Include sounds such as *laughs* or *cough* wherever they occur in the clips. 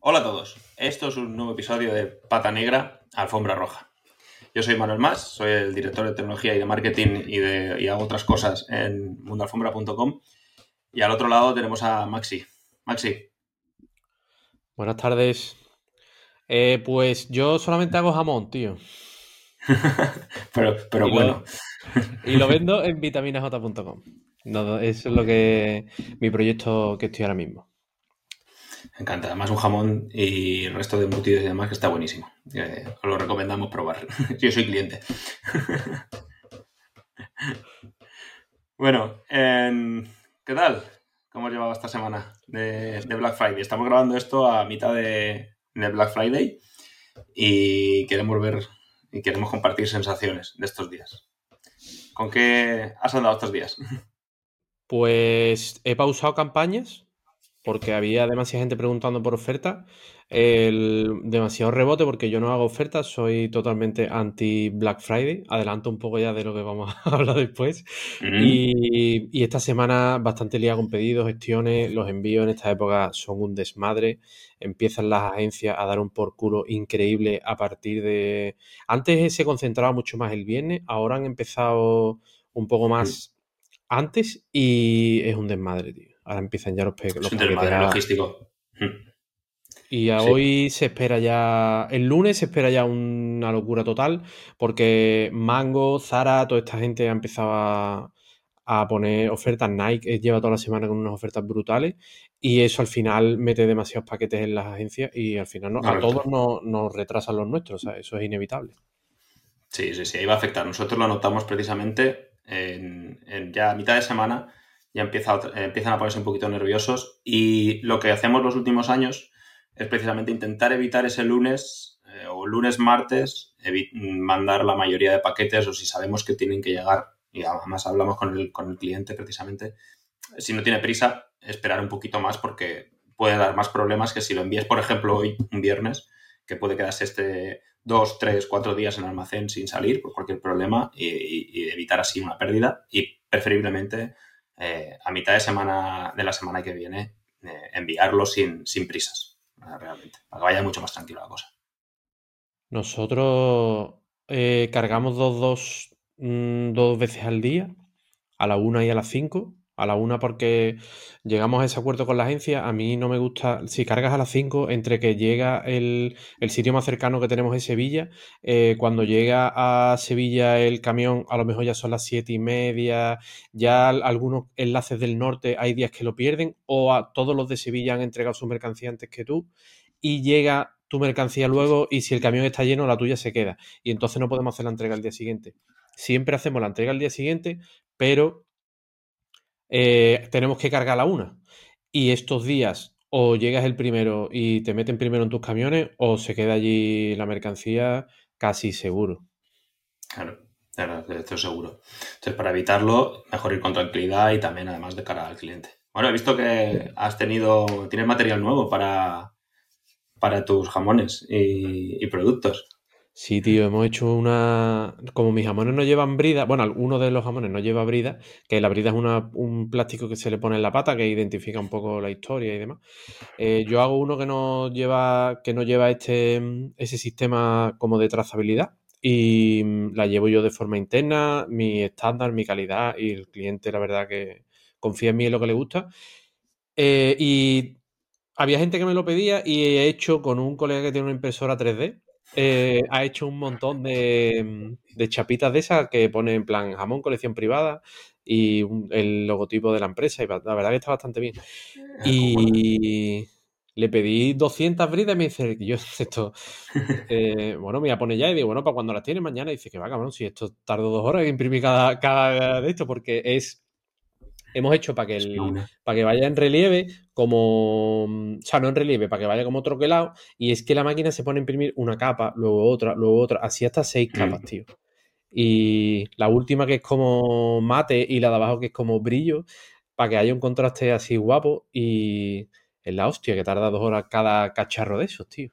Hola a todos, esto es un nuevo episodio de Pata Negra, Alfombra Roja. Yo soy Manuel Más, soy el director de tecnología y de marketing y, de, y hago otras cosas en mundoalfombra.com. Y al otro lado tenemos a Maxi. Maxi. Buenas tardes. Eh, pues yo solamente hago jamón, tío. *laughs* pero pero bueno. y lo vendo en vitaminaj.com. No, eso es lo que mi proyecto que estoy ahora mismo. Me encanta. Además, un jamón y el resto de embutidos y demás que está buenísimo. Eh, os lo recomendamos probar. *laughs* Yo soy cliente. *laughs* bueno, em, ¿qué tal? ¿Cómo has llevado esta semana de, Black Friday? Estamos grabando esto a mitad de, de Black Friday y queremos ver y queremos compartir sensaciones de estos días. ¿Con qué has andado estos días? *laughs* Pues he pausado campañas porque había demasiada gente preguntando por ofertas, el, demasiado rebote porque yo no hago ofertas, soy totalmente anti Black Friday, adelanto un poco ya de lo que vamos a *laughs* hablar después. Y, esta semana bastante liada con pedidos, gestiones, los envíos en esta época son un desmadre, empiezan las agencias a dar un por culo increíble a partir de... Antes se concentraba mucho más el viernes, ahora han empezado un poco más antes y es un desmadre, tío. Ahora empiezan ya los, pe los logístico. Y hoy se espera ya, el lunes se espera ya una locura total, porque Mango, Zara, toda esta gente ha empezado a, poner ofertas. Nike eh, lleva toda la semana con unas ofertas brutales y eso al final mete demasiados paquetes en las agencias y al final a todos nos, retrasan los nuestros, o sea, eso es inevitable. Sí, sí, sí, ahí va a afectar. Nosotros lo notamos precisamente en, en ya a mitad de semana ya empieza, empiezan a ponerse un poquito nerviosos. Y lo que hacemos los últimos años es precisamente intentar evitar ese lunes eh, o lunes martes mandar la mayoría de paquetes o si sabemos que tienen que llegar y además hablamos con el, con el cliente precisamente, si no tiene prisa, esperar un poquito más porque puede dar más problemas que si lo envíes, por ejemplo, hoy, un viernes, que puede quedarse este dos, tres, cuatro días en almacén sin salir por cualquier problema y evitar así una pérdida y preferiblemente eh, a mitad de semana de la semana que viene eh, enviarlo sin, prisas, realmente, para que vaya mucho más tranquilo la cosa. Nosotros eh, cargamos dos, dos, mm, dos veces al día, a la una y a las cinco, a la una porque llegamos a ese acuerdo con la agencia. A mí no me gusta, si cargas a las 5, entre que llega el, sitio más cercano que tenemos es Sevilla, eh, cuando llega a Sevilla el camión a lo mejor ya son las siete y media, ya algunos enlaces del norte hay días que lo pierden o a todos los de Sevilla han entregado su mercancía antes que tú y llega tu mercancía luego y si el camión está lleno la tuya se queda y entonces no podemos hacer la entrega al día siguiente. Siempre hacemos la entrega al día siguiente, pero eh, tenemos que cargar la una. Y estos días o llegas el primero y te meten primero en tus camiones o se queda allí la mercancía casi seguro. Claro, esto seguro. Entonces, para evitarlo, mejor ir con tranquilidad y también además de cara al cliente. Bueno, he visto que has tenido, tienes material nuevo para, para tus jamones y productos. Sí, tío, hemos hecho una. Como mis jamones no llevan brida, bueno, uno de los jamones no lleva brida, que la brida es un plástico que se le pone en la pata que identifica un poco la historia y demás. Eh, yo hago uno que no lleva, que no lleva este, ese sistema como de trazabilidad y mm, la llevo yo de forma interna, mi estándar, mi calidad y el cliente, la verdad, que confía en mí en lo que le gusta. Eh, y había gente que me lo pedía y he hecho con un colega que tiene una impresora 3D eh, ha hecho un montón de, chapitas de esas que pone en plan jamón, colección privada y el logotipo de la empresa. Y la verdad que está bastante bien. Ah, y le pedí 200 bridas y me dice, yo *laughs* esto, eh, bueno, me voy a poner ya y digo, bueno, para cuando las tiene mañana, dice que va, cabrón, si esto tardo dos horas en imprimir cada, cada de esto, porque es hemos hecho para que, el, para que vaya en relieve como, o sea, no en relieve, para que vaya como troquelado, y es que la máquina se pone a imprimir una capa, luego otra, luego otra, así hasta seis mm. capas, tío. Y la última que es como mate y la de abajo que es como brillo, para que haya un contraste así guapo y es la hostia que tarda dos horas cada cacharro de esos, tío.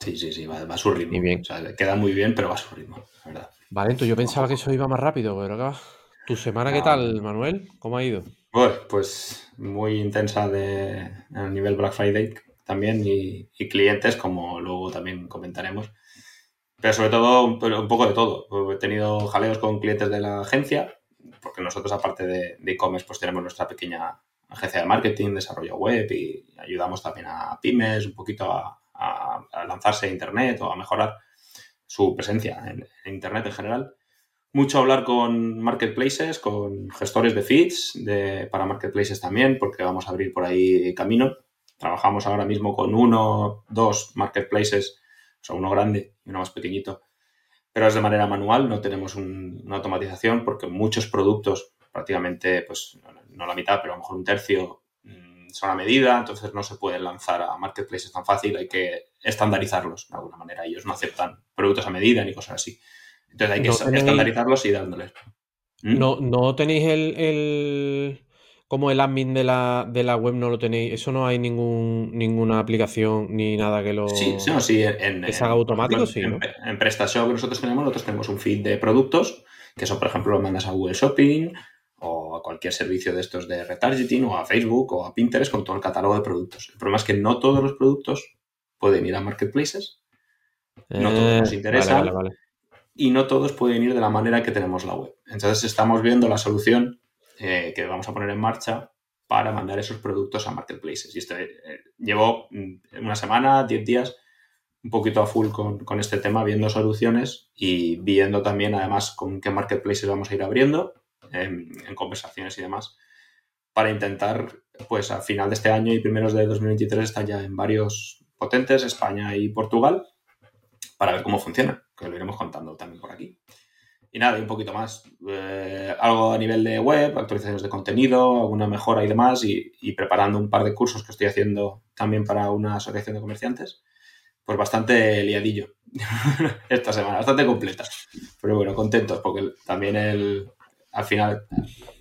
Sí, sí, sí, va, a su ritmo. bien. O sea, queda muy bien, pero va a su ritmo, verdad. Vale, entonces yo pensaba que eso iba más rápido, pero acá... ¿Tu semana qué tal, Manuel? ¿Cómo ha ido? Pues, pues muy intensa de, a nivel Black Friday. también y, clientes, como luego también comentaremos. Pero sobre todo, un, poco de todo. He tenido jaleos con clientes de la agencia, porque nosotros, aparte de e-commerce, pues tenemos nuestra pequeña agencia de marketing, desarrollo web y ayudamos también a pymes un poquito a, lanzarse a Internet o a mejorar su presencia en, Internet en general. Mucho hablar con marketplaces, con gestores de feeds para marketplaces también, porque vamos a abrir por ahí camino. Trabajamos ahora mismo con uno, dos marketplaces, o sea, uno grande y uno más pequeñito, pero es de manera manual, no tenemos una automatización porque muchos productos, prácticamente, pues no la mitad, pero a lo mejor un tercio, mm, son a medida, entonces no se pueden lanzar a marketplaces tan fácil, hay que estandarizarlos de alguna manera. Ellos no aceptan productos a medida ni cosas así. Entonces hay que estandarizarlos y dándoles. ¿Mm? No, no tenéis el, como el admin de la, de la web no lo tenéis, eso no hay ningún, ninguna aplicación ni nada que lo sí, sí, sí en, que se haga automático, sí. En, en PrestaShop que nosotros tenemos, nosotros tenemos un feed de productos, que eso, por ejemplo, lo mandas a Google Shopping o a cualquier servicio de estos de retargeting o a Facebook o a Pinterest con todo el catálogo de productos. El problema es que no todos los productos pueden ir a marketplaces, no todos nos eh, interesan y no todos pueden ir de la manera que tenemos la web. Entonces estamos viendo la solución eh, que vamos a poner en marcha para mandar esos productos a marketplaces. Y esto eh, llevo mm, una semana, 10 días, un poquito a full con, con, este tema, viendo soluciones y viendo también además con qué marketplaces vamos a ir abriendo en, conversaciones y demás, para intentar, pues a final de este año y primeros de 2023 estar ya en varios potentes, España y Portugal, para ver cómo funciona, que lo iremos contando también por aquí. Y nada, y un poquito más. Eh, algo a nivel de web, actualizaciones de contenido, alguna mejora y demás, y, preparando un par de cursos que estoy haciendo también para una asociación de comerciantes. Pues bastante liadillo *laughs* esta semana, bastante completa. Pero bueno, contentos, porque también el, al final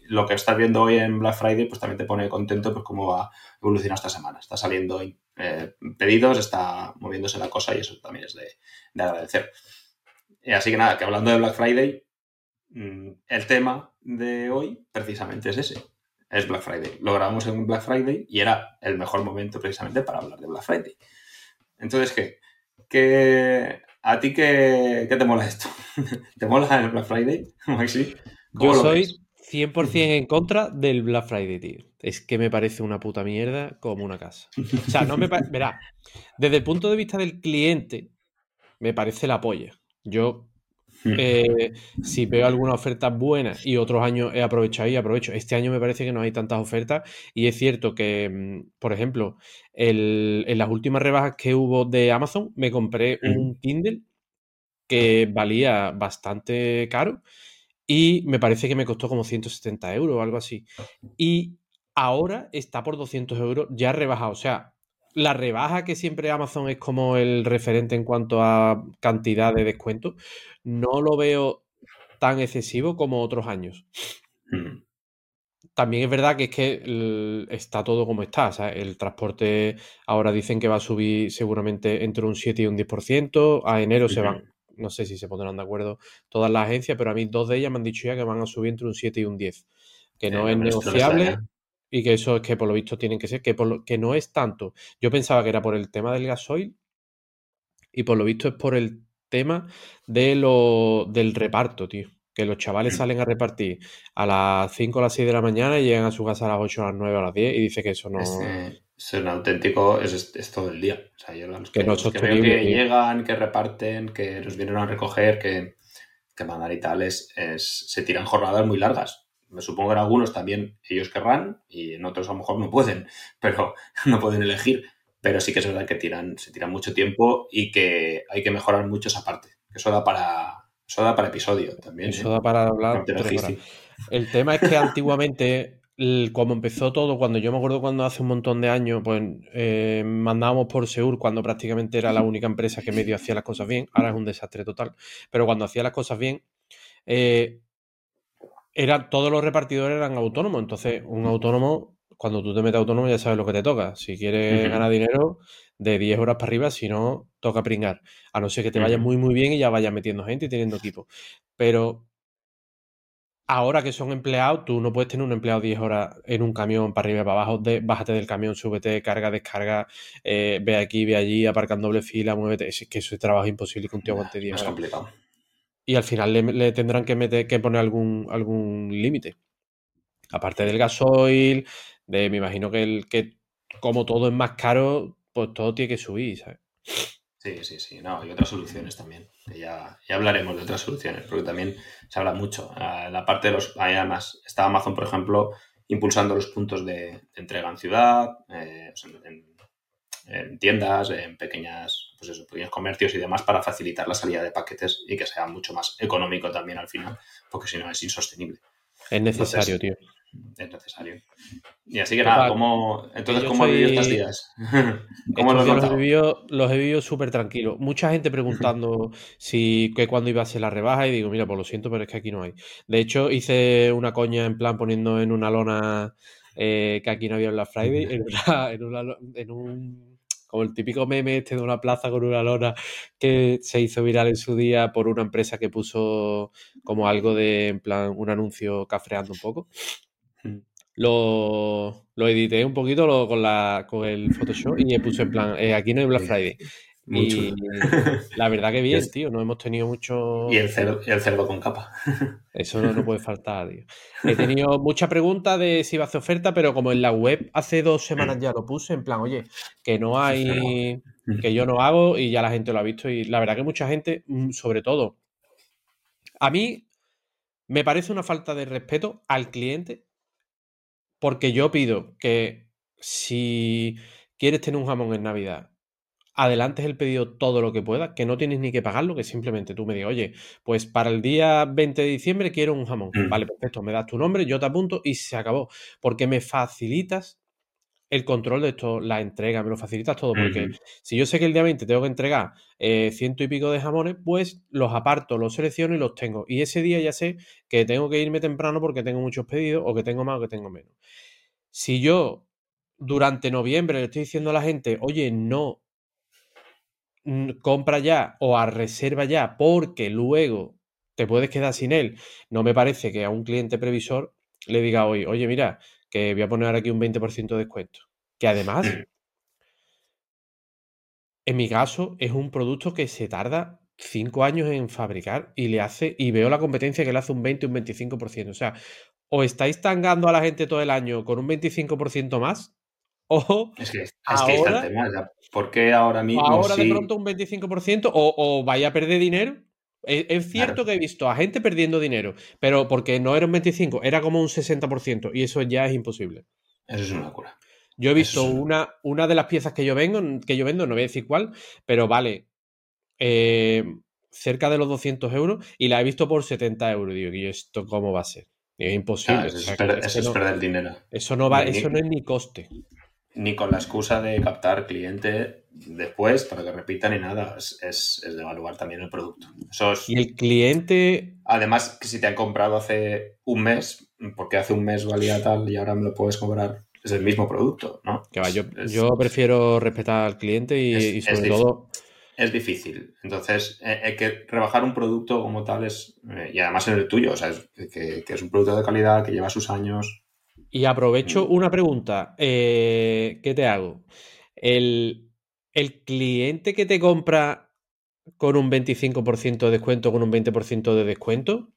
lo que estás viendo hoy en Black Friday pues también te pone contento pues cómo va evolucionando esta semana. Está saliendo eh, pedidos, está moviéndose la cosa y eso también es de, agradecer. Y así que nada, que hablando de Black Friday, mm, el tema de hoy precisamente es ese. Es Black Friday. Lo grabamos en Black Friday y era el mejor momento precisamente para hablar de Black Friday. Entonces, ¿qué? ¿Qué ¿A ti qué, qué te mola esto? *laughs* ¿Te mola el Black Friday, Maxi? Yo soy 100% en contra del Black Friday, tío. Es que me parece una puta mierda como una casa. O sea, no me parece. Verá, desde el punto de vista del cliente, me parece la polla. Yo, hmm. eh, si veo alguna oferta buena y otros años he aprovechado y aprovecho. Este año me parece que no hay tantas ofertas y es cierto que, mm, por ejemplo, en las últimas rebajas que hubo de Amazon, me compré hmm. un Kindle que valía bastante caro y me parece que me costó como 170 euros o algo así. Y ahora está por 200 euros ya rebajado. O sea, la rebaja que siempre Amazon es como el referente en cuanto a cantidad de descuento, no lo veo tan excesivo como otros años. Mm. También es verdad que es que está todo como está. el transporte ahora dicen que va a subir seguramente entre un 7 y un 10%. A enero se van no sé si se pondrán de acuerdo todas las agencias, pero a mí dos de ellas me han dicho ya que van a subir entre un 7 y un 10, que no es negociable y que eso es que por lo visto tienen que ser, que, por que no es tanto. Yo pensaba que era por el tema del gasoil y por lo visto es por el tema de lo, del reparto, tío. Que los chavales mm. salen a repartir a las 5 o las 6 de la mañana y llegan a su casa a las 8 a las 9 o a las 10 y dice que eso no un auténtico, es, todo el día. O sea, yo los que, que, llegan, que reparten, que nos vienen a recoger, que, que mandar y tal, es, se tiran jornadas muy largas. Me supongo que en algunos también ellos querrán y en otros a lo mejor no pueden, *laughs* pero *laughs* no pueden elegir. Pero sí que es verdad que tiran, se tiran mucho tiempo y que hay que mejorar mucho esa parte. Eso da para, eso da para episodio también. Eso ¿eh? da para hablar. El tema es que *laughs* antiguamente como empezó todo, cuando yo me acuerdo cuando hace un montón de años, pues eh, mandábamos por Seur cuando prácticamente era la única empresa que medio hacía las cosas bien. Ahora es un desastre total. Pero cuando hacía las cosas bien, eh, era, todos los repartidores eran autónomos. Entonces, un autónomo, cuando tú te metes autónomo, ya sabes lo que te toca. Si quieres ganar dinero, de 10 horas para arriba, si no, toca pringar. A no ser que te vaya muy, muy bien y ya vayas metiendo gente y teniendo equipo. Pero ahora que son empleados, tú no puedes tener un empleado 10 horas en un camión para arriba y para abajo, de, bájate del camión, súbete, carga, descarga, eh, ve aquí, ve allí, aparca en doble fila, muévete. Es que eso es trabajo imposible que un tío aguante 10 Es horas. complicado. Y al final le, le tendrán que, meter, que poner algún, algún límite. Aparte del gasoil, de, me imagino que, el, que como todo es más caro, pues todo tiene que subir, ¿sabes? Sí, sí, sí. No, y otras soluciones también. que Ya, ya hablaremos de otras soluciones, porque también se habla mucho. Ah, La parte de los. Además, está Amazon, por ejemplo, impulsando los puntos de, de entrega en ciudad, eh, en, en tiendas, en pequeñas, pues eso, pequeños comercios y demás para facilitar la salida de paquetes y que sea mucho más económico también al final, porque si no es insostenible. Es necesario, Entonces, tío. Es necesario. Y así que nada, ¿cómo, entonces, ¿cómo has vivido estos días? *laughs* ¿Cómo Estos lo has días los he vivido, los he vivido súper tranquilos. Mucha gente preguntando si que cuándo iba a ser la rebaja y digo, mira, pues lo siento, pero es que aquí no hay. De hecho, hice una coña en plan poniendo en una lona eh, que aquí no había en la Friday, en, una- *laughs* en, una lo- en un como el típico meme este de una plaza con una lona que se hizo viral en su día por una empresa que puso como algo de, en plan, un anuncio cafreando un poco. Lo, lo edité un poquito lo- con, la, con el Photoshop y le puse en plan, eh, aquí no hay Black Friday. Y la verdad que *laughs* bien, tío, no hemos tenido mucho... Y el cerdo, y el cerdo con capa. *laughs* Eso no, no puede faltar, tío. He tenido mucha pregunta de si iba a hacer oferta, pero como en la web hace dos semanas ya lo puse, en plan, oye, que no hay, que yo no hago y ya la gente lo ha visto. Y la verdad que mucha gente, mm, sobre todo, a mí me parece una falta de respeto al cliente porque yo pido que si quieres tener un jamón en Navidad, adelantes el pedido todo lo que puedas, que no tienes ni que pagarlo, que simplemente tú me digas, oye, pues para el día 20 de diciembre quiero un jamón. Mm. Vale, perfecto, me das tu nombre, yo te apunto y se acabó. Porque me facilitas el control de esto, la entrega, me lo facilitas todo. Porque si yo sé que el día 20 tengo que entregar eh, ciento y pico de jamones, pues los aparto, los selecciono y los tengo. Y ese día ya sé que tengo que irme temprano porque tengo muchos pedidos, o que tengo más o que tengo menos. Si yo durante noviembre le estoy diciendo a la gente, oye, no compra ya o a reserva ya porque luego te puedes quedar sin él, no me parece que a un cliente previsor le diga hoy, oye, mira, que voy a poner aquí un 20% de descuento. Que además, Mm. en mi caso, es un producto que se tarda cinco años en fabricar y le hace, y veo la competencia que le hace un 20 un 25%. O sea, o estáis tangando a la gente todo el año con un 25% más, *laughs* o Es que, es que está Ahora- el tema. ya. ¿Por qué ahora mismo ahora de pronto un 25% o, o vaya a perder dinero. Es, cierto Claro. que he visto a gente perdiendo dinero, pero porque no era un 25, era como un 60% y eso ya es imposible. Eso es una locura. Yo he visto es- una, una de las piezas que yo, vengo, que yo vendo, no voy a decir cuál, pero vale eh, cerca de los 200 euros y la he visto por 70 euros. Digo, ¿y esto cómo va a ser? Es imposible. Claro, eso o es, per- eso perder dinero. eso no va, Ni- eso no es ni coste. Ni con la excusa de captar cliente después para que repitan ni nada. Es, es, es devaluar también el producto. Eso es, Y el cliente Además, que si te han comprado hace un mes, porque hace un mes valía tal y ahora me lo puedes cobrar, es el mismo producto, ¿no? Que va, yo, Es- yo prefiero respetar al cliente y, Es- y sobre todo, es difícil. Entonces, eh, hay que rebajar un producto como tal es, eh, y además en el tuyo, o sea, es- que, que es un producto de calidad, que lleva sus años. y aprovecho Mm. una pregunta. eh, ¿qué te hago? El, el cliente que te compra con un 25% de descuento, con un 20% de descuento,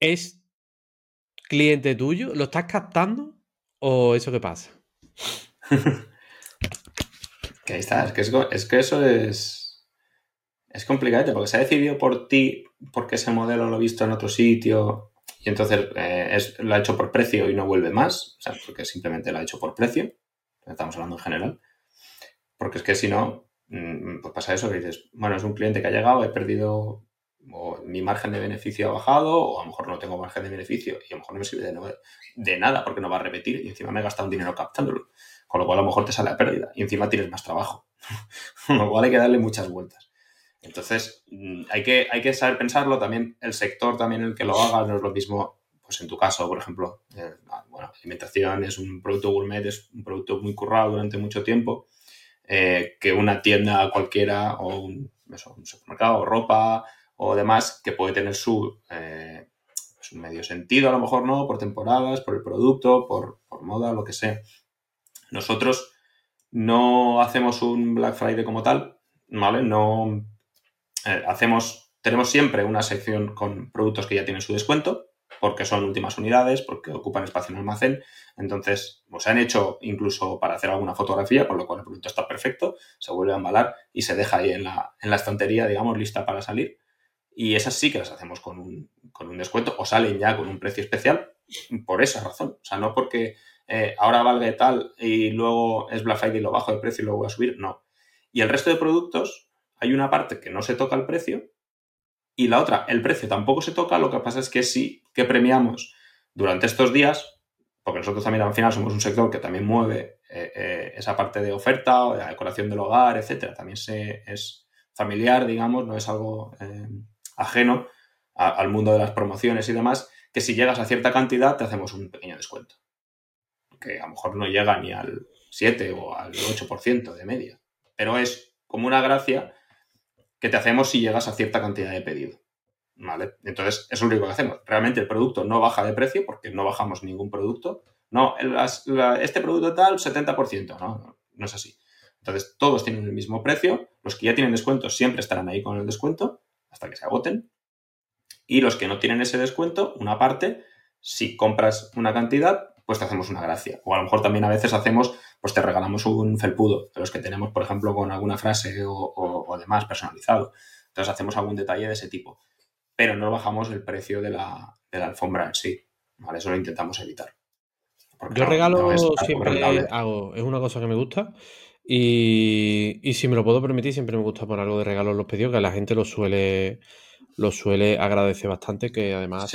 ¿es cliente tuyo? ¿Lo estás captando? ¿O eso qué pasa? *laughs* Que ahí está, es que, que eso es, es complicado, porque se ha decidido por ti, porque ese modelo lo he visto en otro sitio, y entonces eh, es, lo ha hecho por precio y no vuelve más, o sea, porque simplemente lo ha hecho por precio, estamos hablando en general, porque es que si no, mm, pues pasa eso, que dices, bueno, es un cliente que ha llegado, he perdido, o mi margen de beneficio ha bajado, o a lo mejor no tengo margen de beneficio, y a lo mejor no me sirve de, nada, porque no va a repetir, y encima me he gastado un dinero captándolo. Con lo cual a lo mejor te sale a pérdida y encima tienes más trabajo. *laughs* Con lo cual hay que darle muchas vueltas. Entonces, mm, hay que, hay que saber pensarlo. También el sector también el que lo haga no es lo mismo. Pues en tu caso, por ejemplo, eh, bueno, alimentación es un producto gourmet, es un producto muy currado durante mucho tiempo, eh, que una tienda cualquiera o un, supermercado o ropa o demás que puede tener su, eh, pues, medio sentido, a lo mejor no, por temporadas, por el producto, por, por moda, lo que sea. Nosotros no hacemos un Black Friday como tal, ¿vale? No eh, hacemos, tenemos siempre una sección con productos que ya tienen su descuento, porque son últimas unidades, porque ocupan espacio en almacén. Entonces, pues, se han hecho incluso para hacer alguna fotografía, por lo cual el producto está perfecto, se vuelve a embalar y se deja ahí en la, en la estantería, digamos, lista para salir. Y esas sí que las hacemos con un, con un descuento o salen ya con un precio especial por esa razón. O sea, no porque eh, ahora valga tal y luego es Black Friday y lo bajo de precio y luego voy a subir, no. Y el resto de productos, hay una parte que no se toca el precio y la otra, el precio tampoco se toca, lo que pasa es que sí que premiamos durante estos días, porque nosotros también al final somos un sector que también mueve eh, eh, esa parte de oferta, o de la decoración del hogar, etcétera, también se, es familiar, digamos, no es algo eh, ajeno al mundo de las promociones y demás, que si llegas a cierta cantidad te hacemos un pequeño descuento, que a lo mejor no llega ni al 7 o al 8% de media, pero es como una gracia que te hacemos si llegas a cierta cantidad de pedido. ¿Vale? Entonces, es lo único que hacemos. Realmente el producto no baja de precio porque no bajamos ningún producto. No, este producto tal, 70%. No, no, es así. Entonces, todos tienen el mismo precio. Los que ya tienen descuento siempre estarán ahí con el descuento hasta que se agoten. Y los que no tienen ese descuento, una parte, si compras una cantidad, pues te hacemos una gracia. O a lo mejor también a veces hacemos pues te regalamos un felpudo de los que tenemos, por ejemplo, con alguna frase o, demás personalizado. Entonces hacemos algún detalle de ese tipo. Pero no bajamos el precio de la, alfombra en sí. ¿vale? Eso lo intentamos evitar. Yo regalo siempre hago, es una cosa que me gusta. Y, si me lo puedo permitir, siempre me gusta poner algo de regalo en los pedidos, que la gente lo suele, lo suele agradecer bastante, que además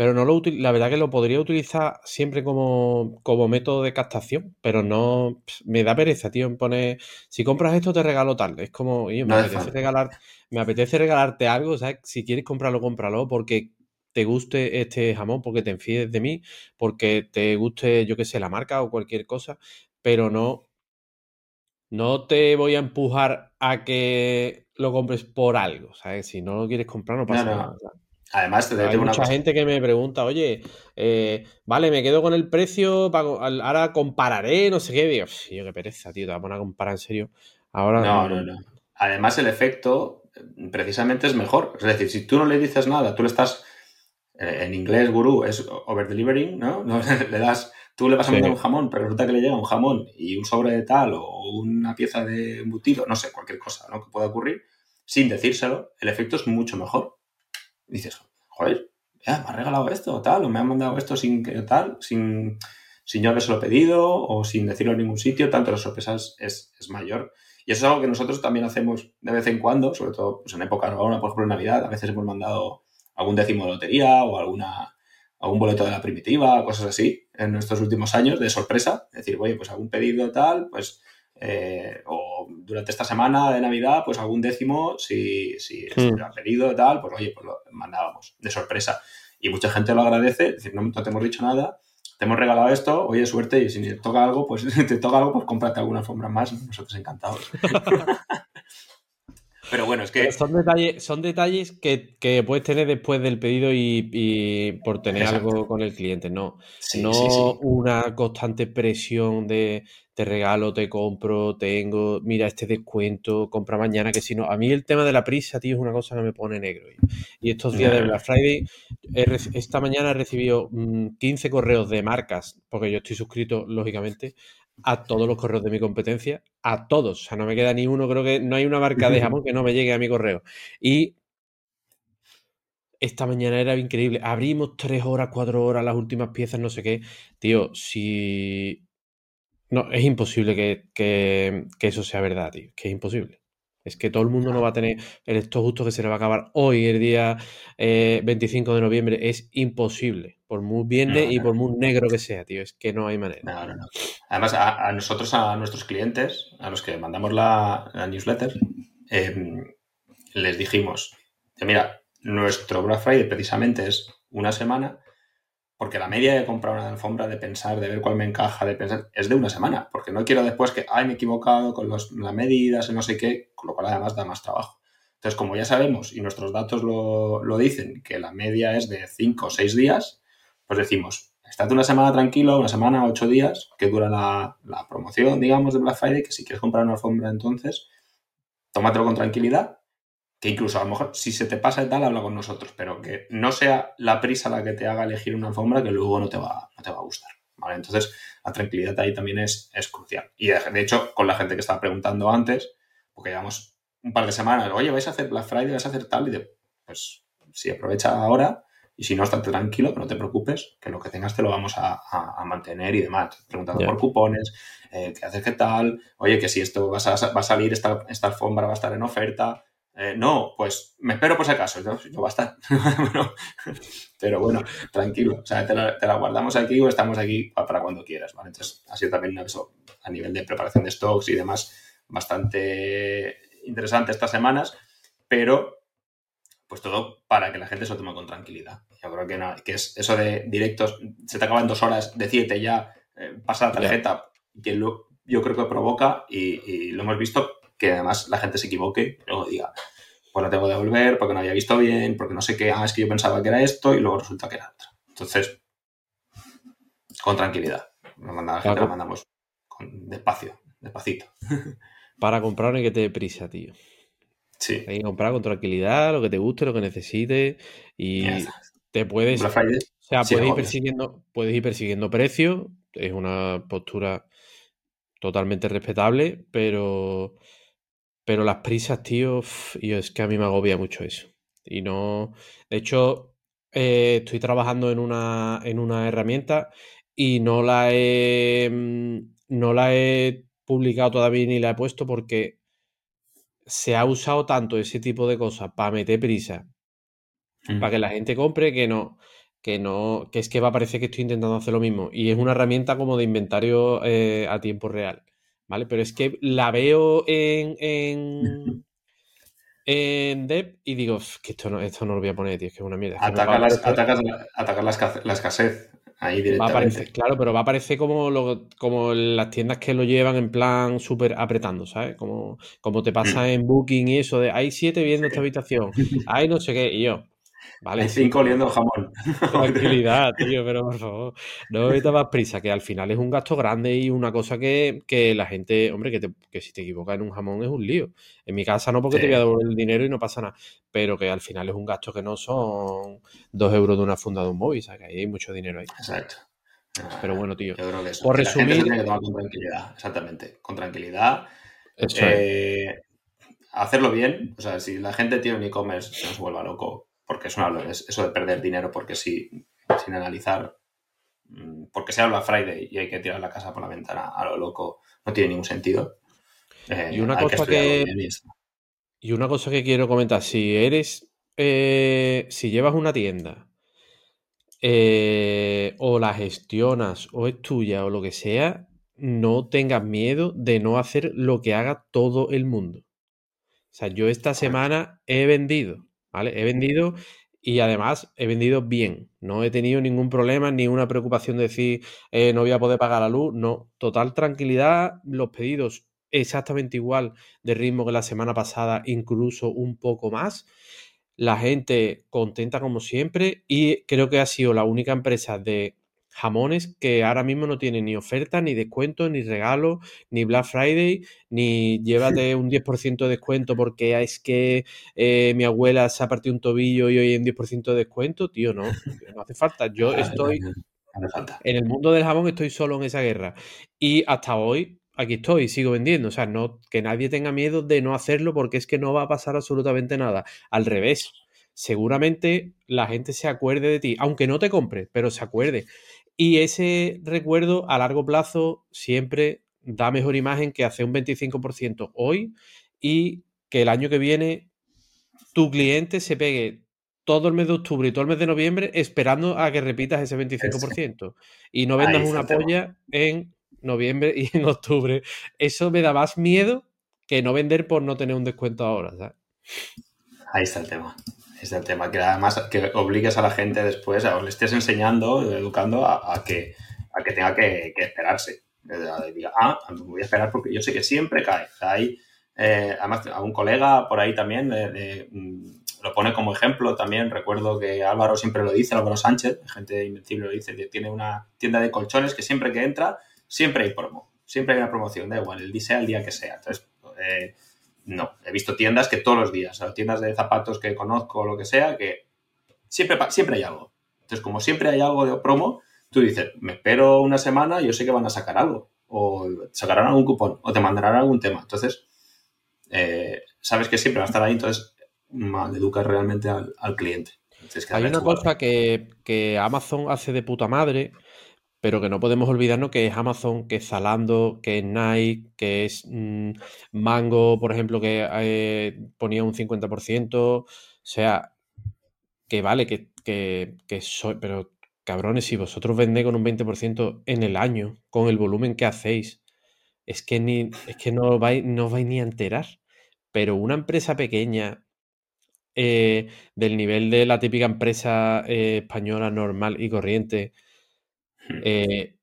pero no lo la verdad que lo podría utilizar siempre como, método de captación, pero no me da pereza, tío, en poner si compras esto te regalo tal. Es como, me apetece regalar, me apetece regalarte algo, ¿sabes? Si quieres comprarlo, cómpralo, porque te guste este jamón, porque te enfíes de mí, porque te guste, yo qué sé, la marca o cualquier cosa, pero no. No te voy a empujar a que lo compres por algo, ¿sabes? Si no lo quieres comprar, no pasa nada. Además, te Hay mucha gente que me pregunta, oye, eh, vale, me quedo con el precio, ahora compararé, no sé qué. Digo, yo qué pereza, tío, te vas a poner a comparar en serio. Ahora. No, no, no. Además, el efecto precisamente es mejor. Es decir, si tú no le dices nada, tú le estás. Eh, en inglés, gurú, es over delivering, *laughs* ¿no? le das. Tú le vas a mandar un jamón, pero resulta que le llega un jamón y un sobre de tal o una pieza de embutido, no sé, cualquier cosa ¿no? que pueda ocurrir, sin decírselo, el efecto es mucho mejor dices, joder, ya, me ha regalado esto, tal, o me ha mandado esto sin tal, sin, sin yo lo pedido o sin decirlo en ningún sitio, tanto la sorpresa es, mayor. Y eso es algo que nosotros también hacemos de vez en cuando, sobre todo pues, en época ahora, por ejemplo, en Navidad, a veces hemos mandado algún décimo de lotería o alguna, algún boleto de la primitiva, cosas así, en nuestros últimos años de sorpresa. Es decir, oye, pues algún pedido tal, pues eh, o durante esta semana de Navidad, pues algún décimo, si, si pedido tal, pues oye, pues lo mandábamos de sorpresa. Y mucha gente lo agradece, es decir, no, te hemos dicho nada, te hemos regalado esto, oye, suerte, y si te toca algo, pues *laughs* te toca algo, pues cómprate alguna alfombra más, nosotros encantados. *laughs* Pero bueno, es que. son detalles, son detalles que, puedes tener después del pedido y, por tener algo con el cliente, no. no una constante presión de te regalo, te compro, tengo, mira este descuento, compra mañana, que si no. A mí el tema de la prisa, tío, es una cosa que me pone negro. Y estos días de Black Friday, esta mañana he recibido 15 mm, correos de marcas, porque yo estoy suscrito, lógicamente, a todos los correos de mi competencia, a todos. O sea, no me queda ni uno, creo que no hay una marca de jamón que no me llegue a mi correo. Y esta mañana era increíble. Abrimos tres horas, cuatro horas, las últimas piezas, no sé qué. Tío, si. No, es imposible que, que, que eso sea verdad, tío. Que es imposible. Es que todo el mundo no va a tener el esto justo que se le va a acabar hoy, el día 25 eh, de noviembre. Es imposible, por muy bien y por muy negro que sea, tío. Es que no hay manera. No, no, no. Además, a, nosotros, a nuestros clientes, a los que mandamos la, newsletter, em, les dijimos, mira, nuestro Black Friday precisamente es una semana porque la media de comprar una alfombra, de pensar, de ver cuál me encaja, de pensar, es de una semana. Porque no quiero después que, ay, me he equivocado con las medidas y no sé qué, con lo cual además da más trabajo. Entonces, como ya sabemos y nuestros datos lo, lo dicen, que la media es de 5 o 6 días, pues decimos, estate una semana tranquilo, una semana, 8 días, que dura la, la, promoción, digamos, de Black Friday, que si quieres comprar una alfombra entonces, tómatelo con tranquilidad, que incluso a lo mejor si se te pasa y tal, habla con nosotros, pero que no sea la prisa la que te haga elegir una alfombra que luego no te va, no te va a gustar. ¿vale? Entonces, la tranquilidad ahí también es, es crucial. Y de hecho, con la gente que estaba preguntando antes, porque llevamos un par de semanas, oye, vais a hacer Black Friday, vais a hacer tal, y de, pues si aprovecha ahora y si no, estate tranquilo, no te preocupes, que lo que tengas te lo vamos a, a, mantener y demás. Preguntando por cupones, eh, qué haces, qué tal, oye, que si esto va a, va a salir, esta, esta alfombra va a estar en oferta, eh, no, pues me espero por si acaso. Yo, yo va a estar. pero bueno, tranquilo. O sea, te la, guardamos aquí o estamos aquí para cuando quieras, ¿vale? Entonces, ha sido también eso, a nivel de preparación de stocks y demás, bastante interesante estas semanas, pero pues todo para que la gente se lo tome con tranquilidad. Yo creo que, que es eso de directos, se te acaban dos horas, decirte ya, eh, pasa la tarjeta, que lo, yo creo que provoca, y, lo hemos visto, que además la gente se equivoque y luego diga, pues la tengo que devolver porque no había visto bien, porque no sé qué, ah, es que yo pensaba que era esto y luego resulta que era otro. Entonces, con tranquilidad. la gente la mandamos despacio, despacito. *laughs* Para comprar hay que te dé prisa, tío. Sí. Hay que comprar con tranquilidad, lo que te guste, lo que necesites y te puedes... O sea, puedes, ir persiguiendo, puedes ir persiguiendo precios, es una postura totalmente respetable, pero pero las prisas, tío, y es que a mí me agobia mucho eso. Y no. De hecho, eh, estoy trabajando en una, en una herramienta y no la he. Mm, no la he publicado todavía ni la he puesto porque se ha usado tanto ese tipo de cosas para meter prisa, para mm. que la gente compre, que no, que no, que es que va a parecer que estoy intentando hacer lo mismo. Y es una herramienta como de inventario eh, a tiempo real. ¿Vale? Pero es que la veo en, en, *laughs* en Dev y digo, que esto no, esto no lo voy a poner, tío, es que es una mierda. Atacar, la, escasez. Ahí directamente. claro, pero va a aparecer como, lo, como las tiendas que lo llevan en plan súper apretando, ¿sabes? Como, como te pasa mm. en Booking y eso de hay siete viendo esta habitación, *laughs* hay no sé qué, y yo, Vale, cinco oliendo jamón. *laughs* Tranquilidad, tío, pero por favor, no me más prisa, que al final es un gasto grande y una cosa que, la gente, hombre, que, que, si te equivocas en un jamón es un lío. En mi casa no porque te voy a devolver el dinero y no pasa nada, pero que al final es un gasto que no son dos euros de una funda de un móvil, o sea, que hay mucho dinero ahí. Exacto. Pero bueno, tío. Yo creo que eso. Por resumir. que tomar con tranquilidad, exactamente. Con tranquilidad. Eh, hacerlo bien. O sea, si la gente tiene un e-commerce, no se vuelva loco porque es, una, eso de perder dinero porque sí, sin analizar, mm, porque se habla Friday y hay que tirar la casa por la ventana a lo loco, no tiene ningún sentido. Eh, y una cosa que, y una cosa que quiero comentar, si eres, eh, si llevas una tienda eh, o la gestionas o es tuya o lo que sea, no tengas miedo de no hacer lo que haga todo el mundo. O sea, yo esta semana he vendido ¿vale? He vendido y además he vendido bien. No he tenido ningún problema ni una preocupación de decir eh, no voy a poder pagar la luz. No, total tranquilidad. Los pedidos exactamente igual de ritmo que la semana pasada, incluso un poco más. La gente contenta como siempre y creo que ha sido la única empresa de jamones que ahora mismo no tienen ni oferta, ni descuento, ni regalo, ni Black Friday, ni llévate *laughs* un 10% de descuento porque es que eh, mi abuela se ha partido un tobillo y hoy un 10% de descuento. Tío, no, no hace falta. Yo estoy en el mundo del jamón, estoy solo en esa guerra. Y hasta hoy aquí estoy, sigo vendiendo. O sea, no, que nadie tenga miedo de no hacerlo porque es que no va a pasar absolutamente nada. Al revés, seguramente la gente se acuerde de ti, aunque no te compre, pero se acuerde. Y ese recuerdo a largo plazo siempre da mejor imagen que hacer un 25% hoy y que el año que viene tu cliente se pegue todo el mes de octubre y todo el mes de noviembre esperando a que repitas ese 25% y no vendas una polla en noviembre y *laughs* en octubre. Eso me da más miedo que no vender por no tener un descuento ahora. Ahí está el tema es el tema, que además que obligues a la gente después, o le estés enseñando, educando a, que, a que tenga que, esperarse. diga, ah, voy a esperar porque yo sé que siempre cae. Hay eh, además a un colega por ahí también mm, lo pone como ejemplo también. Recuerdo que Álvaro siempre lo dice, Álvaro Sánchez, gente invencible lo dice, que tiene una tienda de colchones que siempre que entra, siempre hay promo, siempre hay una promoción, da igual, el día sea el día que sea. Entonces, eh, no, he visto tiendas que todos los días, o tiendas de zapatos que conozco o lo que sea, que siempre, siempre hay algo. Entonces, como siempre hay algo de promo, tú dices, me espero una semana y yo sé que van a sacar algo, o sacarán algún cupón, o te mandarán algún tema. Entonces, eh, sabes que siempre va a estar ahí, entonces mal educar realmente al, cliente. Hay una cosa que, Amazon hace de puta madre, pero que no podemos olvidarnos que es Amazon, que es Zalando, que es Nike, que es mm, Mango, por ejemplo, que eh, ponía un 50%. O sea, que vale, que, que, soy, pero cabrones, si vosotros vendéis con un 20% en el año, con el volumen que hacéis, es que, ni, es que no, vais, no vais ni a enterar. Pero una empresa pequeña, eh, del nivel de la típica empresa eh, española normal y corriente. Eh,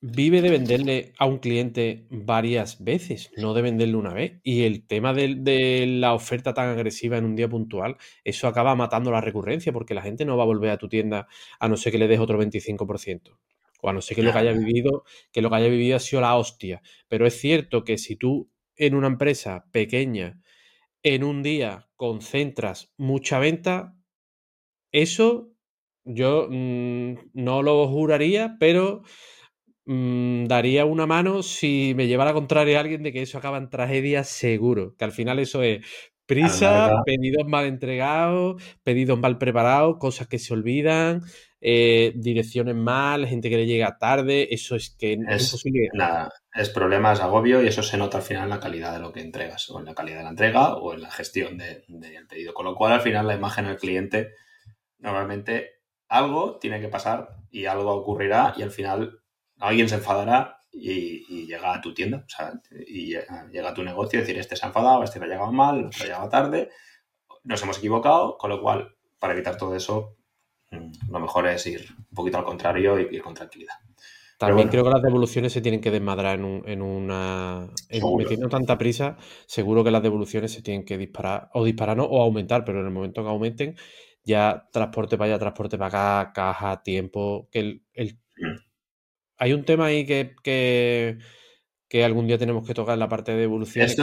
vive de venderle a un cliente varias veces, no de venderle una vez. Y el tema de, la oferta tan agresiva en un día puntual, eso acaba matando la recurrencia, porque la gente no va a volver a tu tienda a no ser que le des otro 25%. O a no ser que lo que haya vivido, que lo que haya vivido ha sido la hostia. Pero es cierto que si tú en una empresa pequeña, en un día concentras mucha venta, eso yo mm, no lo juraría, pero mm, daría una mano si me lleva la contraria a alguien de que eso acaba en tragedia seguro, que al final eso es prisa, pedidos mal entregados, pedidos mal preparados, cosas que se olvidan, eh, direcciones mal, gente que le llega tarde, eso es que es, es problema, es agobio y eso se nota al final en la calidad de lo que entregas, o en la calidad de la entrega o en la gestión del pedido. Con lo cual, al final, la imagen del cliente, normalmente algo tiene que pasar y algo ocurrirá y al final alguien se enfadará y, llega a tu tienda, o sea, y llega a tu negocio y decir, este se ha enfadado, este le ha llegado mal, este ha llegado tarde, nos hemos equivocado, con lo cual, para evitar todo eso, lo mejor es ir un poquito al contrario y ir con tranquilidad. También creo que las devoluciones se tienen que desmadrar en, una. metiendo tanta prisa, seguro que las devoluciones se tienen que disparar, o disparar no, o aumentar, pero en el momento que aumenten, ya transporte para allá, transporte para acá, caja, tiempo. que el, mm. Hay un tema ahí que, que, algún día tenemos que tocar en la parte de devoluciones,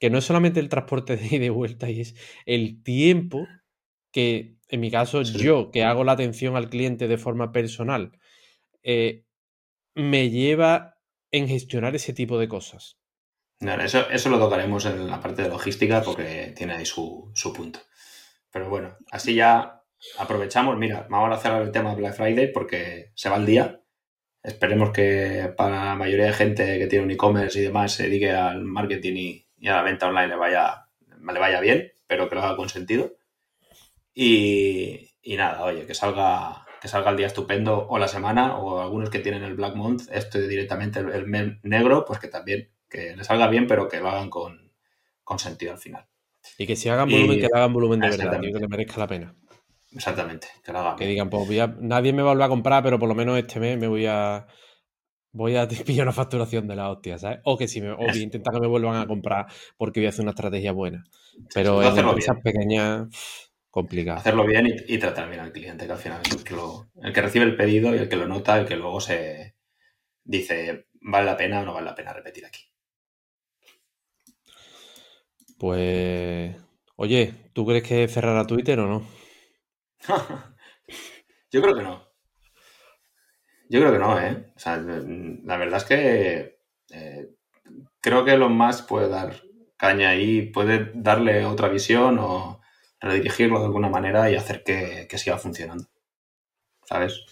que, no es, solamente el transporte de ida y de vuelta, y es el tiempo que en mi caso, yo que hago la atención al cliente de forma personal, eh, me lleva en gestionar ese tipo de cosas. eso, eso, lo tocaremos en la parte de logística porque tiene ahí su, punto. Pero bueno, así ya aprovechamos. Mira, vamos a hacer el tema Black Friday porque se va el día. Esperemos que para la mayoría de gente que tiene un e-commerce y demás se dedique al marketing y, a la venta online le vaya, le vaya bien, pero que lo haga con sentido. Y, nada, oye, que salga, que salga el día estupendo o la semana, o algunos que tienen el Black Month, este directamente el, mes negro, pues que también, que les salga bien, pero que lo hagan con, sentido al final. Y que si hagan volumen, que hagan volumen de verdad, que le merezca la pena. Exactamente, que lo hagan. Que digan, pues nadie me va a a comprar, pero por lo menos este mes me voy a voy a *laughs* pillar una facturación de la hostia, ¿sabes? O que si me, o voy a intentar que me vuelvan a comprar porque voy a hacer una estrategia buena. Pero en empresas pequeñas complicado. Hacerlo bien y, tratar bien al cliente, que al final es el que, el que recibe el pedido y el que lo nota, el que luego se dice, ¿vale la pena o no vale la pena repetir aquí? Pues, oye, ¿tú crees que cerrará Twitter o no? *laughs* Yo creo que no. Yo creo que no, ¿eh? O sea, la verdad es que eh, creo que lo más puede dar caña ahí, puede darle otra visión o redirigirlo de alguna manera y hacer que, siga funcionando. ¿Sabes?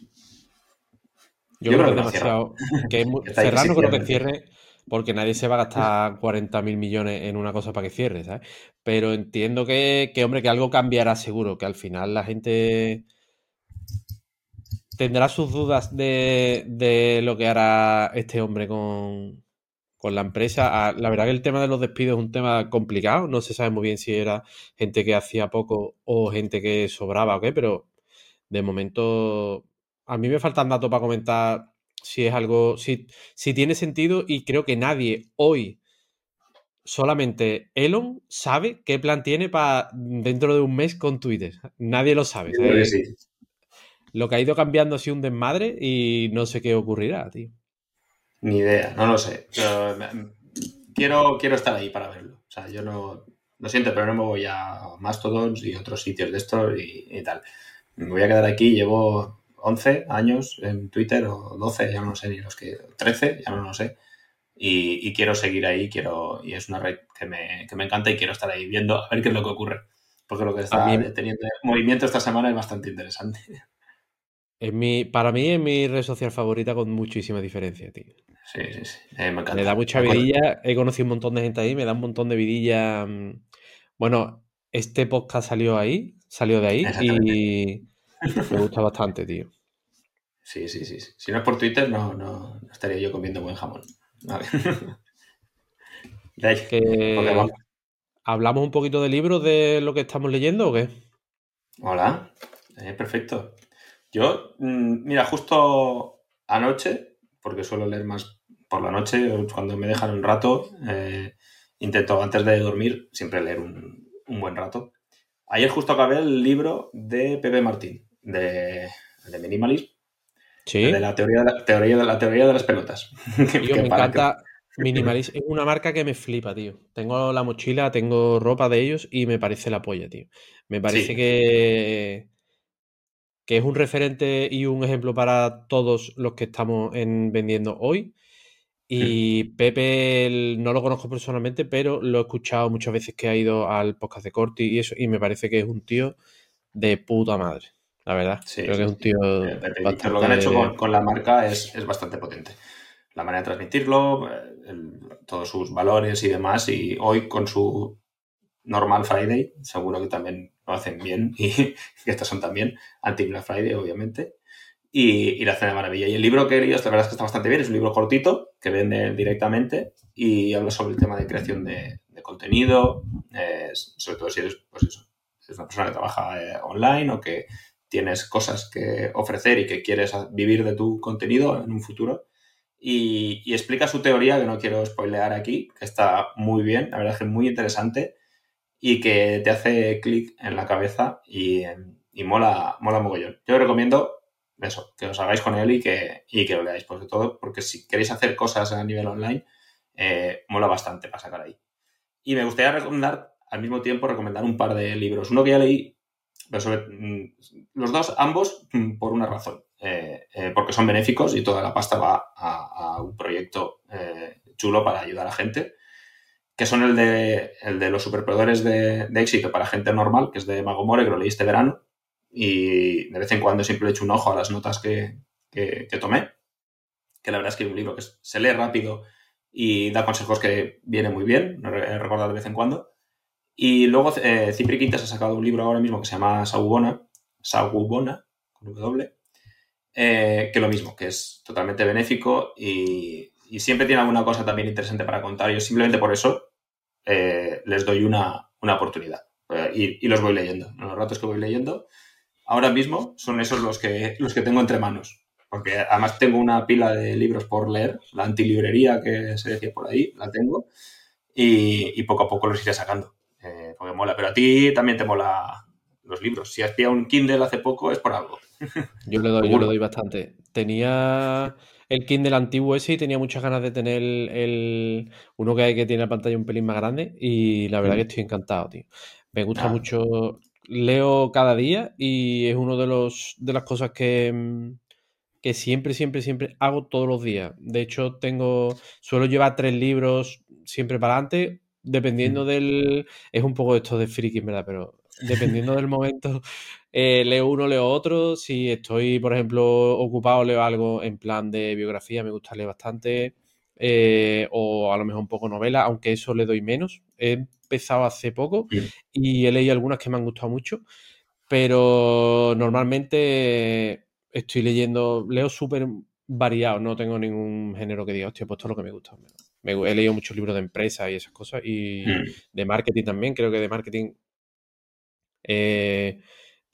Yo, creo, que, que cerrar no creo que *laughs* cierre porque nadie se va a gastar 40 mil millones en una cosa para que cierre, ¿sabes? Pero entiendo que, hombre, que algo cambiará seguro, que al final la gente tendrá sus dudas de, de lo que hará este hombre con, con la empresa. Ah, la verdad que el tema de los despidos es un tema complicado. No se sabe muy bien si era gente que hacía poco o gente que sobraba o qué, pero de momento a mí me faltan datos para comentar si es algo, si, si tiene sentido y creo que nadie hoy solamente Elon sabe qué plan tiene para dentro de un mes con Twitter. Nadie lo sabe. Lo que ha ido cambiando ha sido un desmadre y no sé qué ocurrirá, tío. Ni idea, no lo sé. quiero, quiero estar ahí para verlo. O sea, yo no. Lo siento, pero no me voy a Mastodons y otros sitios de estos y, tal. Me voy a quedar aquí. Llevo 11 años en Twitter o 12, ya no sé ni los que. 13, ya no lo sé y, quiero seguir ahí, quiero, y es una red que me, que me, encanta y quiero estar ahí viendo a ver qué es lo que ocurre. Porque lo que está teniendo movimiento esta semana es bastante interesante. Es mi, para mí es mi red social favorita con muchísima diferencia, tío. Sí, sí, sí. Eh, me encanta. Me da mucha vidilla. He conocido un montón de gente ahí, me da un montón de vidilla. Mm, bueno, este podcast salió ahí, salió de ahí y me gusta bastante, tío. Sí, sí, sí. Si no es por Twitter, no, no estaría yo comiendo buen jamón. *laughs* ¿Hablamos un poquito de libros de lo que estamos leyendo o qué? Hola, eh, perfecto. Yo, mm, mira, justo anoche, porque suelo leer más por la noche, cuando me dejan un rato, eh, intento antes de dormir siempre leer un, buen rato. Ayer justo acabé el libro de Pepe Martín, de, de Minimalism, de la teoría de, la, teoría de la teoría de las pelotas. *laughs* me encanta. Minimalist es una marca que me flipa, tío. Tengo la mochila, tengo ropa de ellos y me parece la polla, tío. Me parece que, que es un referente y un ejemplo para todos los que estamos en, vendiendo hoy. Y Pepe no lo conozco personalmente, pero lo he escuchado muchas veces que ha ido al podcast de Corti y eso, y me parece que es un tío de puta madre la verdad. Creo que es un tío. Eh, lo que han hecho con, la marca es, bastante potente. La manera de transmitirlo, eh, todos sus valores y demás. Y hoy con su normal Friday, seguro que también lo hacen bien. *laughs* Y que estos son también anti-Black Friday, obviamente. Y, y, la hacen de maravilla. Y el libro que he leído, la verdad es que está bastante bien. Es un libro cortito que vende directamente y habla sobre el tema de creación de, contenido, sobre todo si eres, pues eso, es una persona que trabaja eh, online o que tienes cosas que ofrecer y que quieres vivir de tu contenido en un futuro. Y, explica su teoría, que no quiero spoilear aquí, que está muy bien, la verdad es que es muy interesante y que te hace clic en la cabeza y, mola, mola mogollón. Yo recomiendo eso, que os hagáis con él y que, y que lo leáis, sobre todo porque si queréis hacer cosas a nivel online, eh, mola bastante para sacar ahí. Y me gustaría recomendar, al mismo tiempo, recomendar un par de libros. Uno que ya leí Mm, los dos, ambos, mm, por una razón. Eh, eh, porque son benéficos y toda la pasta va a, un proyecto eh, chulo para ayudar a gente, que son el de, el de los superpoderes de, éxito para gente normal, que es de Mago More, que lo leí este verano, y de vez en cuando siempre le echo un ojo a las notas que, que, tomé, que la verdad es que es un libro que se lee rápido y da consejos que viene muy bien, recordar de vez en cuando. Y luego eh, Cipri Quintas ha sacado un libro ahora mismo que se llama Saubona, Saubona, con W, eh, que lo mismo, que es totalmente benéfico y, siempre tiene alguna cosa también interesante para contar. Yo simplemente por eso eh, les doy una, oportunidad y, los voy leyendo. En los ratos que voy leyendo, ahora mismo son esos los que, los que tengo entre manos. Porque además tengo una pila de libros por leer, la antilibrería que se decía por ahí, la tengo, y poco a poco los iré sacando. Eh, porque mola. Pero a ti también te mola los libros. Si has pillado un Kindle hace poco es por algo. *laughs* Yo le doy, yo le doy bastante. Tenía el Kindle antiguo ese y tenía muchas ganas de tener el, uno que hay que tiene la pantalla un pelín más grande y la verdad mm. que estoy encantado, tío. Me gusta mucho, leo cada día y es uno de los de las cosas que, que siempre, siempre, siempre hago todos los días. De hecho, tengo, suelo llevar tres libros siempre para adelante, dependiendo del. Es un poco esto de friki, ¿verdad? Pero dependiendo del momento, *laughs* eh, leo uno, leo otro. Si estoy, por ejemplo, ocupado, leo algo en plan de biografía, me gusta leer bastante. Eh, o a lo mejor un poco novela, aunque eso le doy menos. He empezado hace poco y he leído algunas que me han gustado mucho, pero normalmente estoy leyendo, leo súper variado, no tengo ningún género que diga, hostia, pues todo lo que me gusta he leído muchos libros de empresa y esas cosas y mm. de marketing también. Creo que de marketing eh,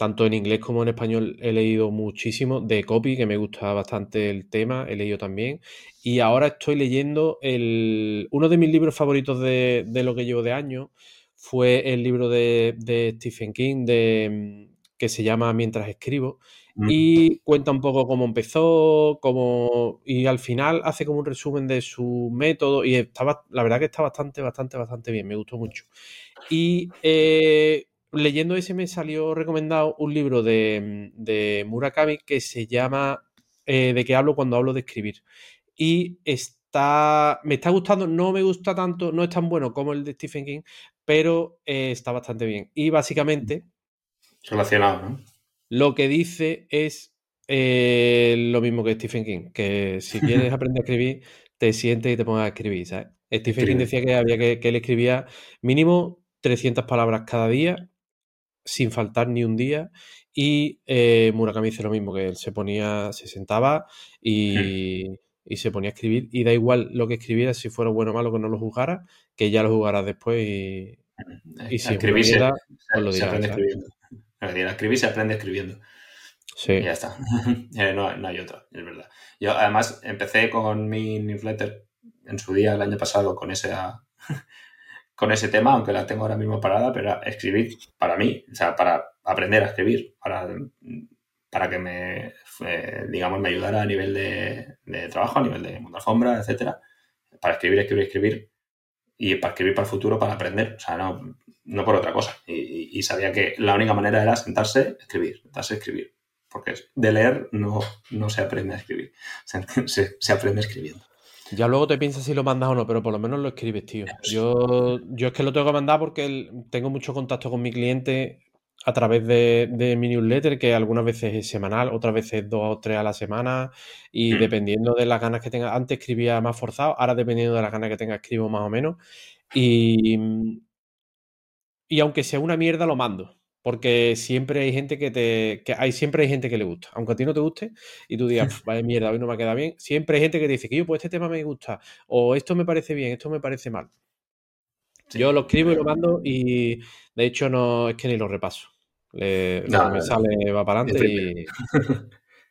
tanto en inglés como en español he leído muchísimo de copy, que me gusta bastante el tema, he leído también. Y ahora estoy leyendo el, uno de mis libros favoritos de, lo que llevo de año, fue el libro de, Stephen King de, que se llama Mientras escribo. Mm. Y cuenta un poco cómo empezó, cómo, y al final hace como un resumen de su método. Y estaba, la verdad que está bastante, bastante, bastante bien, me gustó mucho. Y eh, leyendo ese me salió recomendado un libro de, Murakami que se llama eh, ¿De qué hablo cuando hablo de escribir? Y está, me está gustando, no me gusta tanto, no es tan bueno como el de Stephen King, pero eh, está bastante bien. Y básicamente... Relacionado, ¿no? Lo que dice es eh, lo mismo que Stephen King, que si *laughs* quieres aprender a escribir, te sientes y te pongas a escribir, ¿sabes? Stephen King decía que había que, que él escribía mínimo 300 palabras cada día sin faltar ni un día. Y eh, Murakami dice lo mismo, que él se ponía, se sentaba y, se ponía a escribir. Y da igual lo que escribiera, si fuera bueno o malo, que no lo jugara, que ya lo jugara después y, y si escribir se, pues lo se aprende escribiendo. Escribir se aprende escribiendo. Sí. Y ya está. *laughs* Eh, no, no, hay otra, es verdad. Yo además empecé con mi newsletter en su día el año pasado con esa *laughs* con ese tema, aunque la tengo ahora mismo parada, pero escribir para mí, o sea, para aprender a escribir, para, para que me, eh, digamos, me ayudara a nivel de, trabajo, a nivel de mundo alfombra, etcétera, para escribir, escribir, escribir, y para escribir para el futuro, para aprender, o sea, no, no por otra cosa. Y, sabía que la única manera era sentarse, escribir, sentarse, escribir, porque de leer no, no se aprende a escribir, se, *laughs* se aprende escribiendo. Ya luego te piensas si lo mandas o no, pero por lo menos lo escribes, tío. Yo, yo es que lo tengo que mandar porque tengo mucho contacto con mi cliente a través de, mi newsletter, que algunas veces es semanal, otras veces dos o tres a la semana, y mm. dependiendo de las ganas que tenga, antes escribía más forzado, ahora dependiendo de las ganas que tenga escribo más o menos, y, y aunque sea una mierda lo mando, porque siempre hay gente que te. Que hay, siempre hay gente que le gusta. Aunque a ti no te guste y tú digas, *laughs* vaya mierda, hoy no me queda bien. Siempre hay gente que te dice que yo, pues este tema me gusta. O esto me parece bien, esto me parece mal. Yo lo escribo y lo mando y de hecho no es que ni lo repaso. Le, me sale va para adelante y,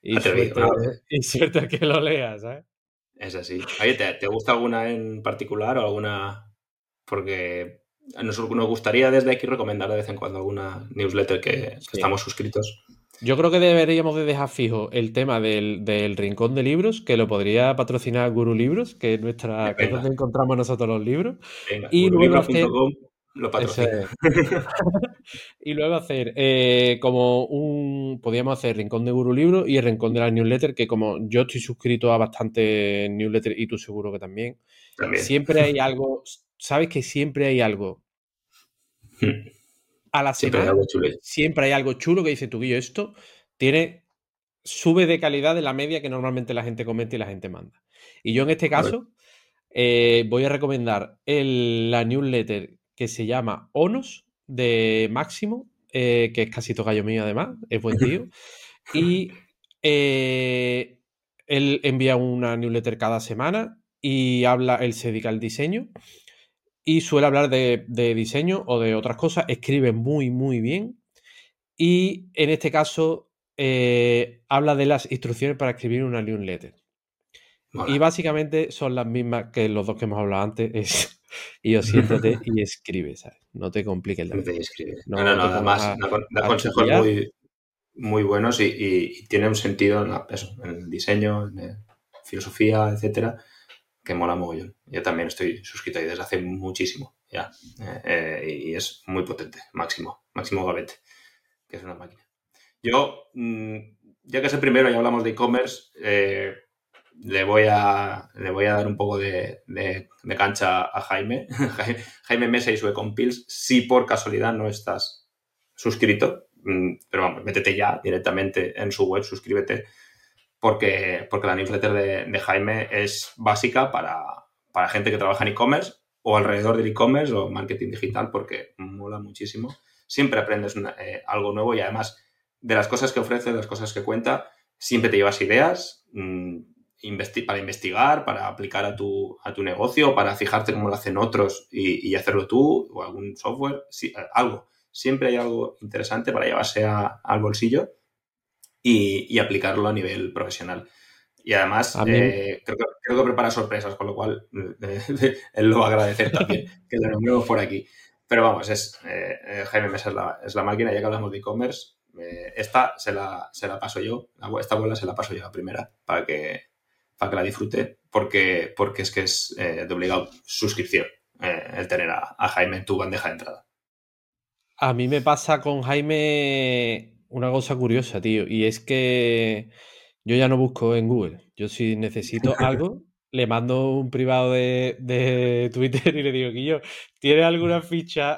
*laughs* y, suerte, *laughs* y, suerte, que lo leas, ¿sabes? Es así. Oye, ¿te gusta alguna en particular o alguna? Porque nos, gustaría desde aquí recomendar de vez en cuando alguna newsletter que, estamos suscritos. Yo creo que deberíamos de dejar fijo el tema del, rincón de libros, que lo podría patrocinar Guru Libros, que es nuestra, que es donde encontramos nosotros los libros. y, luego hacer, lo *laughs* y luego hacer eh, como un. Podríamos hacer rincón de Guru Libros y el rincón de la newsletter, que como yo estoy suscrito a bastante newsletter y tú seguro que también. Siempre hay algo sabes que siempre hay algo. Hmm. A la semana, siempre hay, algo chulo que dice tú, yo esto tiene, sube de calidad de la media que normalmente la gente comenta y la gente manda. Y yo en este caso eh, voy a recomendar la newsletter que se llama Onos de Máximo, eh, que es casi tocayo mío además, es buen tío. *laughs* y eh, él envía una newsletter cada semana y habla, él se dedica al diseño y suele hablar de, diseño o de otras cosas, escribe muy, muy bien y en este caso eh, habla de las instrucciones para escribir una newsletter. Y básicamente son las mismas que los dos que hemos hablado antes, es *laughs* y os siéntate y *laughs* escribe, ¿sabes? No te compliques la vida. No, no, no, además da, consejos muy, muy buenos y, tiene un sentido en, en el diseño, en filosofía, etcétera, que mola mogollón. Yo también estoy suscrito ahí desde hace muchísimo ya. Eh, eh, y es muy potente, máximo, máximo gavete, que es una máquina. Yo, mm, ya que es el primero y hablamos de e-commerce, eh, le, voy a, le voy a dar un poco de, cancha a Jaime. *laughs* Jaime Mesa y su Ecompills, si por casualidad no estás suscrito, mm, pero vamos, métete ya directamente en su web, suscríbete porque, porque la newsletter de, Jaime es básica para, gente que trabaja en e-commerce o alrededor del e-commerce o marketing digital porque mola muchísimo. Siempre aprendes eh, algo nuevo y además de las cosas que ofrece, de las cosas que cuenta, siempre te llevas ideas mm, para investigar, para aplicar a tu, a tu negocio, para fijarte cómo lo hacen otros y, hacerlo tú o algún software, sí, eh, algo. siempre hay algo interesante para llevarse al bolsillo y, aplicarlo a nivel profesional. Y además, eh, creo, que, prepara sorpresas, con lo cual *laughs* él lo va a agradecer también *laughs* que lo nombremos por aquí. Pero vamos, es eh, Jaime Mesa es la, es la, máquina, ya que hablamos de e-commerce. esta se la, se la paso yo, esta bola se la paso yo a primera para que, para que la disfrute, porque, porque es que es de obligado suscripción el tener a, a Jaime en tu bandeja de entrada. A mí me pasa con Jaime una cosa curiosa, tío, y es que yo ya no busco en Google. Yo si necesito algo, *laughs* le mando un privado de, *laughs* Twitter y le digo, yo ¿tienes alguna ficha?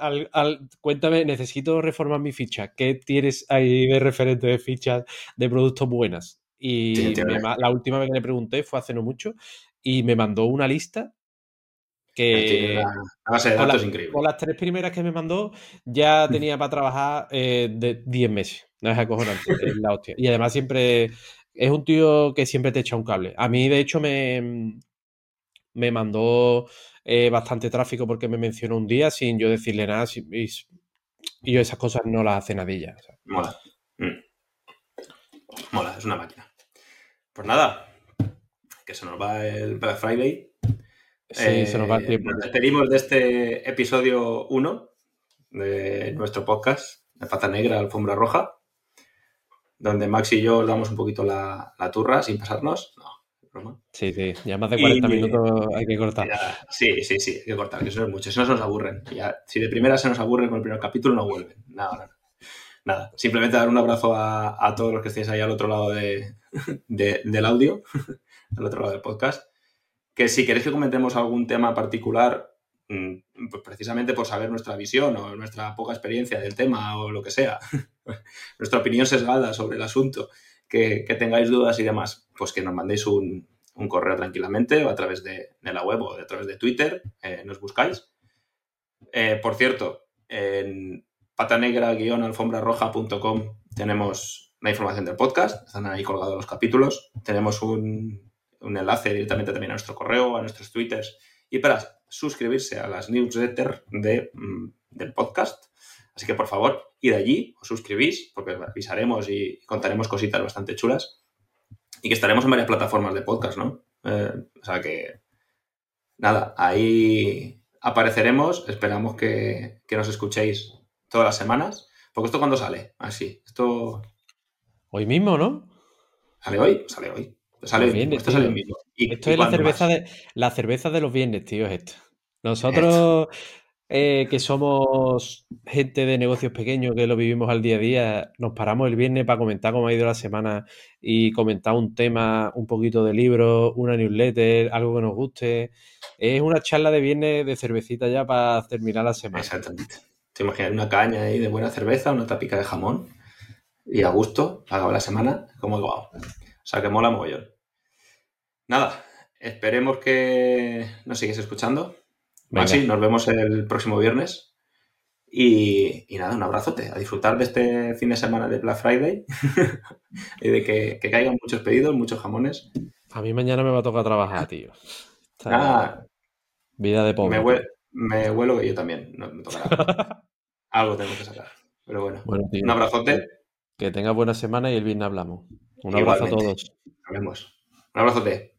cuéntame, necesito reformar mi ficha. ¿Qué tienes ahí de referente de fichas de productos buenas? Y la última vez que le pregunté fue hace no mucho y me mandó una lista que con, las tres primeras que me mandó ya tenía para trabajar eh, de 10 meses. No es acojonante, *laughs* es la hostia. Y además siempre es un tío que siempre te echa un cable. A mí, de hecho, me, me mandó eh, bastante tráfico porque me mencionó un día sin yo decirle nada. y, yo esas cosas no las hace nadilla. Mola. Mm. Mola, es una máquina. Pues nada, que se nos va el Black Friday Sí, se nos va el tiempo. Nos despedimos de este episodio 1 de nuestro podcast, de Pata Negra, Alfombra Roja, donde Max y yo damos un poquito la, turra sin pasarnos. No, broma. Sí, sí, ya más de 40 minutos hay que cortar. sí, sí, sí, hay que cortar, que eso es mucho. Si no se nos aburren. Ya, si de primera se nos aburren con el primer capítulo, no vuelven. Nada, nada. Nada, simplemente dar un abrazo a, todos los que estéis ahí al otro lado de, del audio, *laughs* al otro lado del podcast que si queréis que comentemos algún tema particular, mm, pues precisamente por saber nuestra visión o nuestra poca experiencia del tema o lo que sea, *laughs* nuestra opinión sesgada sobre el asunto, que, tengáis dudas y demás, pues que nos mandéis un, correo tranquilamente o a través de, la web o a través de Twitter, eh, nos buscáis. Eh, por cierto, en patanegra-alfombrarroja.com tenemos la información del podcast, están ahí colgados los capítulos, tenemos un, un enlace directamente también a nuestro correo, a nuestros twitters y para suscribirse a las newsletters de, mm, del podcast. Así que por favor, id allí, os suscribís, porque avisaremos y contaremos cositas bastante chulas. Y que estaremos en varias plataformas de podcast, ¿no? Eh, o sea que, nada, ahí apareceremos. Esperamos que, que nos escuchéis todas las semanas. Porque esto cuando sale, así, esto... Hoy mismo, ¿no? ¿Sale hoy? Sale hoy. Sale, esto sale mismo. esto es la cerveza, de, la cerveza de los viernes, tío, es esto. Nosotros, eh, que somos gente de negocios pequeños, que lo vivimos al día a día, nos paramos el viernes para comentar cómo ha ido la semana y comentar un tema, un poquito de libro, una newsletter, algo que nos guste. Es una charla de viernes de cervecita ya para terminar la semana. Exactamente. Te imaginas una caña ahí de buena cerveza, una tapica de jamón y a gusto, acaba la semana, como guau. O sea que mola mogollón. Nada, esperemos que nos sigues escuchando. Así, nos vemos el próximo viernes. Y, nada, un abrazote. A disfrutar de este fin de semana de Black Friday *laughs* y de que, caigan muchos pedidos, muchos jamones. A mí mañana me va a tocar trabajar, tío. Ah, vida de pobre. Me, huelo, que yo también. No, me tocará. *laughs* Algo tengo que sacar. Pero bueno, un abrazote. Que tengas buena semana y el viernes hablamos. Un abrazo a todos. Nos vemos. Un abrazote.